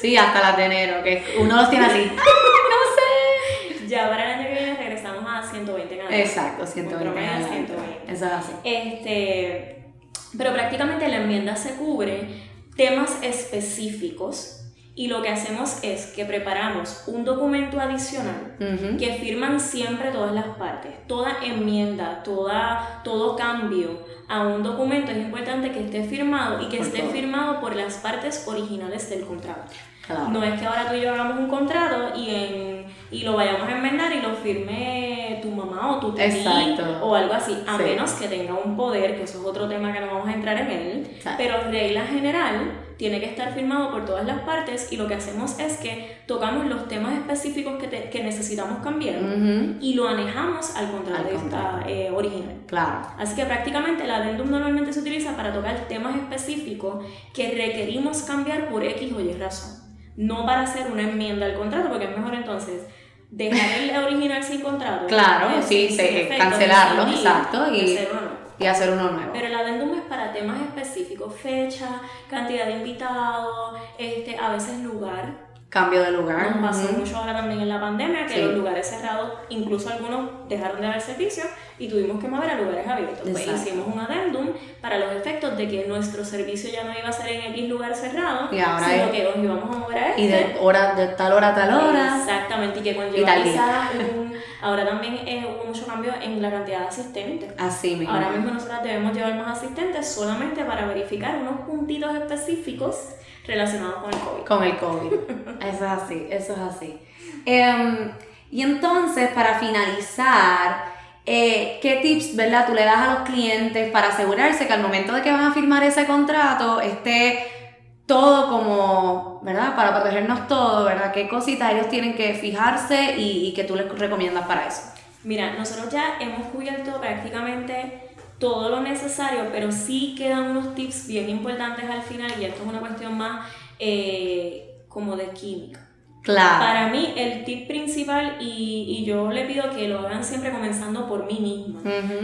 Sí, hasta las de enero, que uno los tiene así. Ya para el año que viene regresamos a 120 en adelante. Exacto, 120. Un promedio de en adelante. 120. Eso es así. Este, pero prácticamente la enmienda se cubre temas específicos y lo que hacemos es que preparamos un documento adicional que firman siempre todas las partes. Toda enmienda, toda, todo cambio a un documento es importante que esté firmado y que Por esté todo. firmado por las partes originales del contrato. Claro. No es que ahora tú y yo hagamos un contrato y, en, y lo vayamos a enmendar y lo firme tu mamá o tu tía o algo así, a Sí. menos que tenga un poder, que eso es otro tema que no vamos a entrar en él, Exacto. pero regla general tiene que estar firmado por todas las partes y lo que hacemos es que tocamos los temas específicos que, te- que necesitamos cambiar Ujú. y lo anejamos al contrato, Al contrato. eh, original. Claro. Así que prácticamente el adendum normalmente se utiliza para tocar temas específicos que requerimos cambiar por X o Y razón. No para hacer una enmienda al contrato, porque es mejor entonces dejar el original sin contrato. Claro, eh, sí, sin efecto, cancelarlo, exacto, y- hacer nuevo. Y hacer uno nuevo. Pero el adendum es para temas específicos, fecha, cantidad de invitados, este, a veces lugar. Cambio de lugar. Nos pasó mucho ahora también en la pandemia que los lugares cerrados, incluso algunos dejaron de dar servicio y tuvimos que mover a lugares abiertos. Pues hicimos un adendum para los efectos de que nuestro servicio ya no iba a ser en X lugar cerrado, sino que nos íbamos a mover a este. Y de, hora, de tal hora a tal hora. Exactamente, y que conlleva un, ahora también eh, hubo mucho cambio en la cantidad de asistentes. Así mismo. Ahora mismo nosotros debemos llevar más asistentes solamente para verificar unos puntitos específicos relacionados con el COVID. Con el COVID. eso es así, eso es así. Em, y entonces, para finalizar, eh, ¿qué tips, verdad, tú le das a los clientes para asegurarse que al momento de que van a firmar ese contrato esté todo como, ¿verdad? Para protegernos todo, ¿verdad? ¿Qué cositas ellos tienen que fijarse y, y que tú les recomiendas para eso? Mira, nosotros ya hemos cubierto prácticamente todo lo necesario, pero sí quedan unos tips bien importantes al final y esto es una cuestión más eh, como de química. Claro. Para mí el tip principal y, y, yo le pido que lo hagan siempre comenzando por mí misma.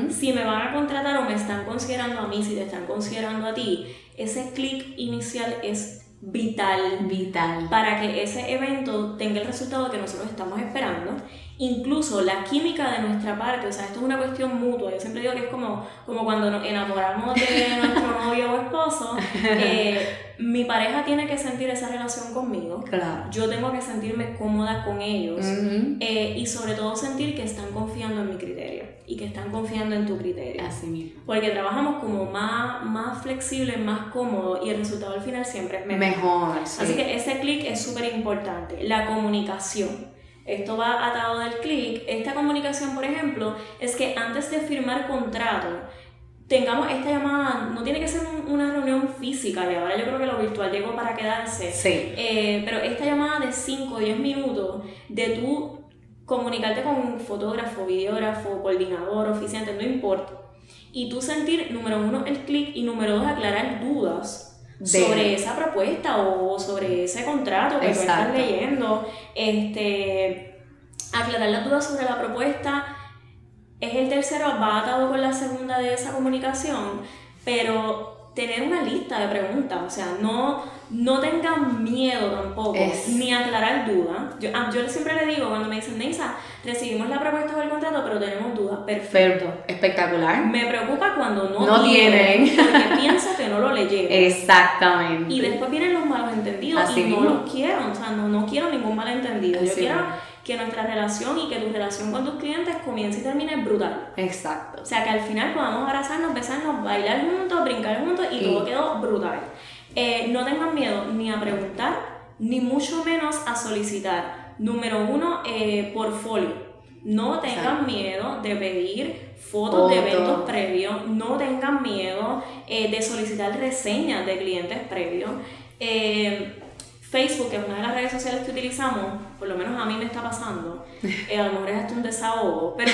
Si me van a contratar o me están considerando a mí, si te están considerando a ti, ese clic inicial es vital. Vital. Para que ese evento tenga el resultado que nosotros estamos esperando incluso la química de nuestra parte, o sea, esto es una cuestión mutua. Yo siempre digo que es como, como cuando nos enamoramos de nuestro novio o esposo, eh, mi pareja tiene que sentir esa relación conmigo. Claro. Yo tengo que sentirme cómoda con ellos eh, y sobre todo sentir que están confiando en mi criterio y que están confiando en tu criterio. Así mismo. Porque trabajamos como más, más flexible, más cómodo y el resultado al final siempre es mejor. Mejor. Así que ese clic es súper importante. La comunicación esto va atado del clic, esta comunicación, por ejemplo, es que antes de firmar contrato, tengamos esta llamada, no tiene que ser una reunión física, y ahora yo creo que lo virtual llegó para quedarse, sí. Eh, pero esta llamada de 5 o 10 minutos, de tú comunicarte con un fotógrafo, videógrafo, coordinador, oficiante, no importa, y tú sentir, número uno, el clic, y número dos, aclarar dudas sobre esa propuesta o sobre ese contrato que tú estás leyendo, este, aclarar las dudas sobre la propuesta. Es el tercero, va atado con la segunda de esa comunicación, pero tener una lista de preguntas, o sea, no, no tengan miedo tampoco, ni aclarar dudas. Yo, ah, yo siempre le digo cuando me dicen, Neisa, recibimos la propuesta del contrato, pero tenemos dudas. Perfecto. Espectacular. Me preocupa cuando no, no tienen, porque pienso que no lo leyeron. Exactamente. Y después vienen los malos entendidos y no los quiero, o sea, no, no quiero ningún malentendido. Yo quiero que nuestra relación y que tu relación con tus clientes comience y termine brutal. Exacto. O sea, que al final podamos abrazarnos, besarnos, bailar juntos, brincar juntos y, todo quedó brutal. Eh, no tengan miedo ni a preguntar, ni mucho menos a solicitar Número uno, eh, portfolio. No tengan miedo de pedir fotos de eventos previos, no tengan miedo eh, de solicitar reseñas de clientes previos. Eh, Facebook, que es una de las redes sociales que utilizamos, por lo menos a mí me está pasando, eh, a lo mejor es hasta un desahogo, pero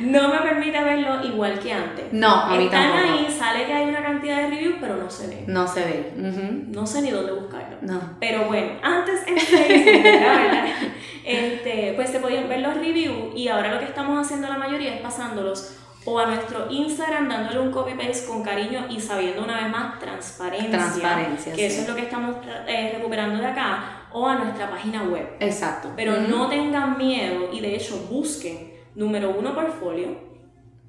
no me permite verlo igual que antes. No, a mí Están ahí, sale que hay una cantidad de reviews, pero no se ve. No se ve. No sé ni dónde buscarlo. No. Pero bueno, antes en Facebook, ¿verdad? Este, pues se podían ver los reviews y ahora lo que estamos haciendo la mayoría es pasándolos o a nuestro Instagram dándole un copy paste con cariño y sabiendo una vez más transparencia, transparencia que eso es lo que estamos eh, recuperando de acá, o a nuestra página web. Exacto. Pero no tengan miedo y de hecho busquen, número uno, portfolio,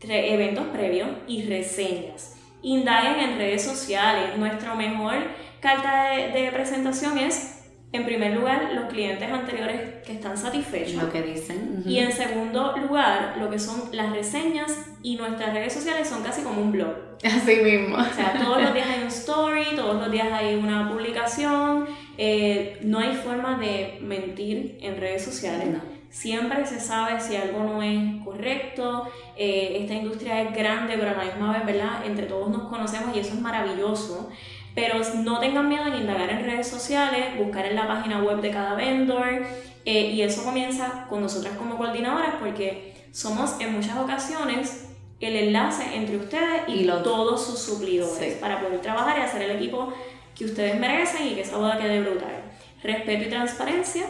eventos previos y reseñas. Indaguen en redes sociales. Nuestra mejor carta de presentación es en primer lugar, los clientes anteriores que están satisfechos. Lo que dicen. Y en segundo lugar, lo que son las reseñas y nuestras redes sociales son casi como un blog. Así mismo. O sea, todos los días hay un story, todos los días hay una publicación. Eh, no hay forma de mentir en redes sociales. Siempre se sabe si algo no es correcto. Eh, esta industria es grande, pero a la misma vez, ¿verdad? Entre todos nos conocemos y eso es maravilloso. Pero no tengan miedo en indagar en redes sociales, buscar en la página web de cada vendor eh, y eso comienza con nosotras como coordinadoras porque somos en muchas ocasiones el enlace entre ustedes y, todos sus suplidores para poder trabajar y hacer el equipo que ustedes merecen y que esa boda quede brutal. Respeto y transparencia,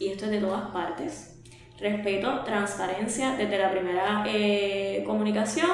y esto es de todas partes. Respeto, transparencia desde la primera eh, comunicación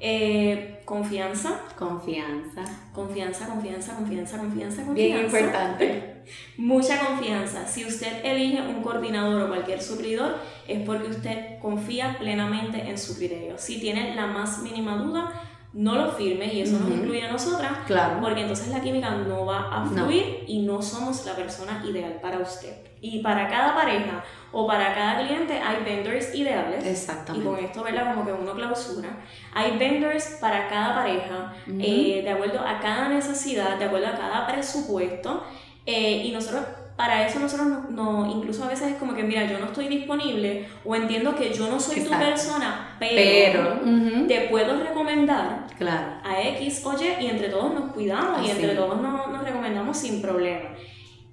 Eh, confianza. Confianza. Confianza, confianza, confianza, confianza, confianza. Bien importante. Mucha confianza. Si usted elige un coordinador o cualquier suplidor, es porque usted confía plenamente en su criterio. Si tiene la más mínima duda, no lo firme y eso nos incluye a nosotras, claro. porque entonces la química no va a fluir y no somos la persona ideal para usted. Y para cada pareja o para cada cliente hay vendors ideales. Exactamente. Y con esto, ¿verdad? Como que uno clausura. Hay vendors para cada pareja, eh, de acuerdo a cada necesidad, de acuerdo a cada presupuesto. Eh, y nosotros para eso nosotros no, incluso a veces es como que, mira, yo no estoy disponible o entiendo que yo no soy tu persona, pero, te puedo recomendar claro. a X o Y y entre todos nos cuidamos y entre todos nos, nos, recomendamos sin problema.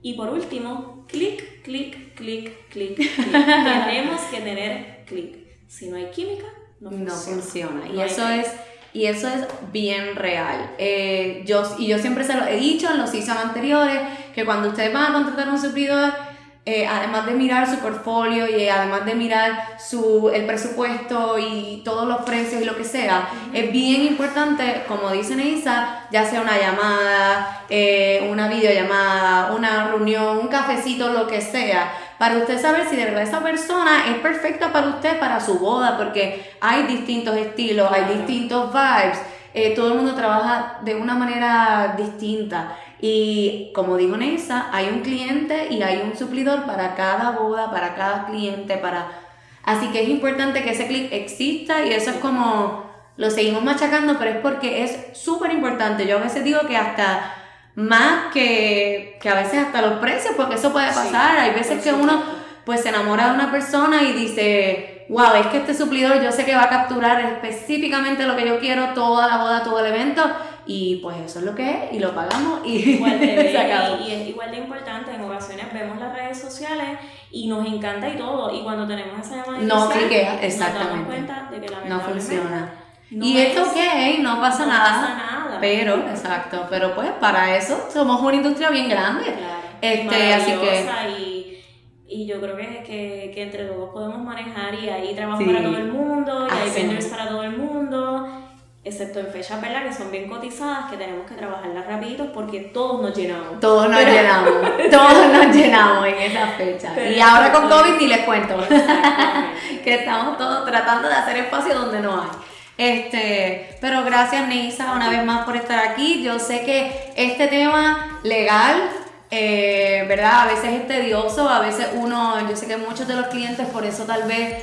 Y por último, clic, clic, clic, clic, clic. Tenemos que tener clic. Si no hay química, no funciona. No funciona. y eso es y eso es bien real. Eh, yo, y yo siempre se lo he dicho en los seasons anteriores, que cuando ustedes van a contratar un suplidor, eh, además de mirar su portfolio y además de mirar su, el presupuesto y todos los precios y lo que sea, es bien importante, como dice Neisa, ya sea una llamada, eh, una videollamada, una reunión, un cafecito, lo que sea, para usted saber si de verdad esa persona es perfecta para usted, para su boda, porque hay distintos estilos, hay distintos vibes, eh, todo el mundo trabaja de una manera distinta. Y como dijo Neisa, hay un cliente y hay un suplidor para cada boda, para cada cliente, para... Así que es importante que ese clic exista y eso es como... Lo seguimos machacando, pero es porque es súper importante. Yo a veces digo que hasta más que, que, a veces hasta los precios, porque eso puede pasar. Hay veces que uno pues se enamora de una persona y dice, wow, es que este suplidor yo sé que va a capturar específicamente lo que yo quiero, toda la boda, todo el evento, y pues eso es lo que es, y lo pagamos y igual de, y, es igual de importante, en ocasiones vemos las redes sociales y nos encanta y todo, y cuando tenemos esa llamada no cliquea, exactamente. Nos damos cuenta de que no funciona. y esto ok, no pasa no nada. Pasa nada. Pero, exacto, pero pues para eso somos una industria bien grande. Claro. Este, así que y, y yo creo que, que, que, entre todos podemos manejar y hay trabajo para todo el mundo, y hay vendors para todo el mundo excepto en fechas, ¿verdad? Que son bien cotizadas, que tenemos que trabajarlas rapidito porque todos nos llenamos. Todos nos llenamos, todos nos llenamos en esa fecha. y ahora con COVID ni les cuento, que estamos todos tratando de hacer espacio donde no hay. Este, pero gracias Neisa una vez más por estar aquí. Yo sé que este tema legal, eh, ¿verdad? A veces es tedioso, a veces uno, yo sé que muchos de los clientes por eso tal vez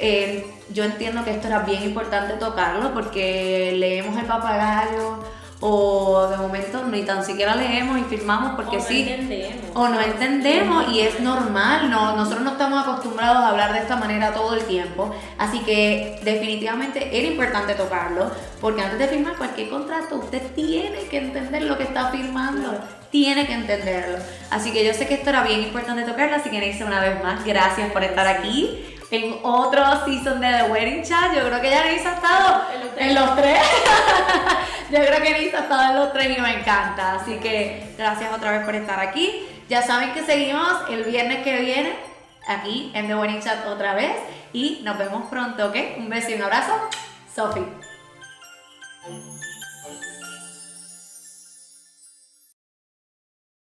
eh, yo entiendo que esto era bien importante tocarlo porque leemos el papagayo o de momento ni tan siquiera leemos y firmamos porque o sí. Entendemos. O no entendemos y es normal, no, nosotros no estamos acostumbrados a hablar de esta manera todo el tiempo, así que definitivamente era importante tocarlo porque antes de firmar cualquier contrato usted tiene que entender lo que está firmando. Tiene que entenderlo. Así que yo sé que esto era bien importante tocarlo, así que Neisa, una vez más, gracias por estar aquí en otro season de The Wedding Chat. Yo creo que ya Neisa ha estado en los tres. Yo creo que Neisa ha estado en los tres y me encanta. Así que gracias otra vez por estar aquí. Ya saben que seguimos el viernes que viene aquí en The Wedding Chat otra vez. Y nos vemos pronto, ¿ok? Un beso y un abrazo. Sophie.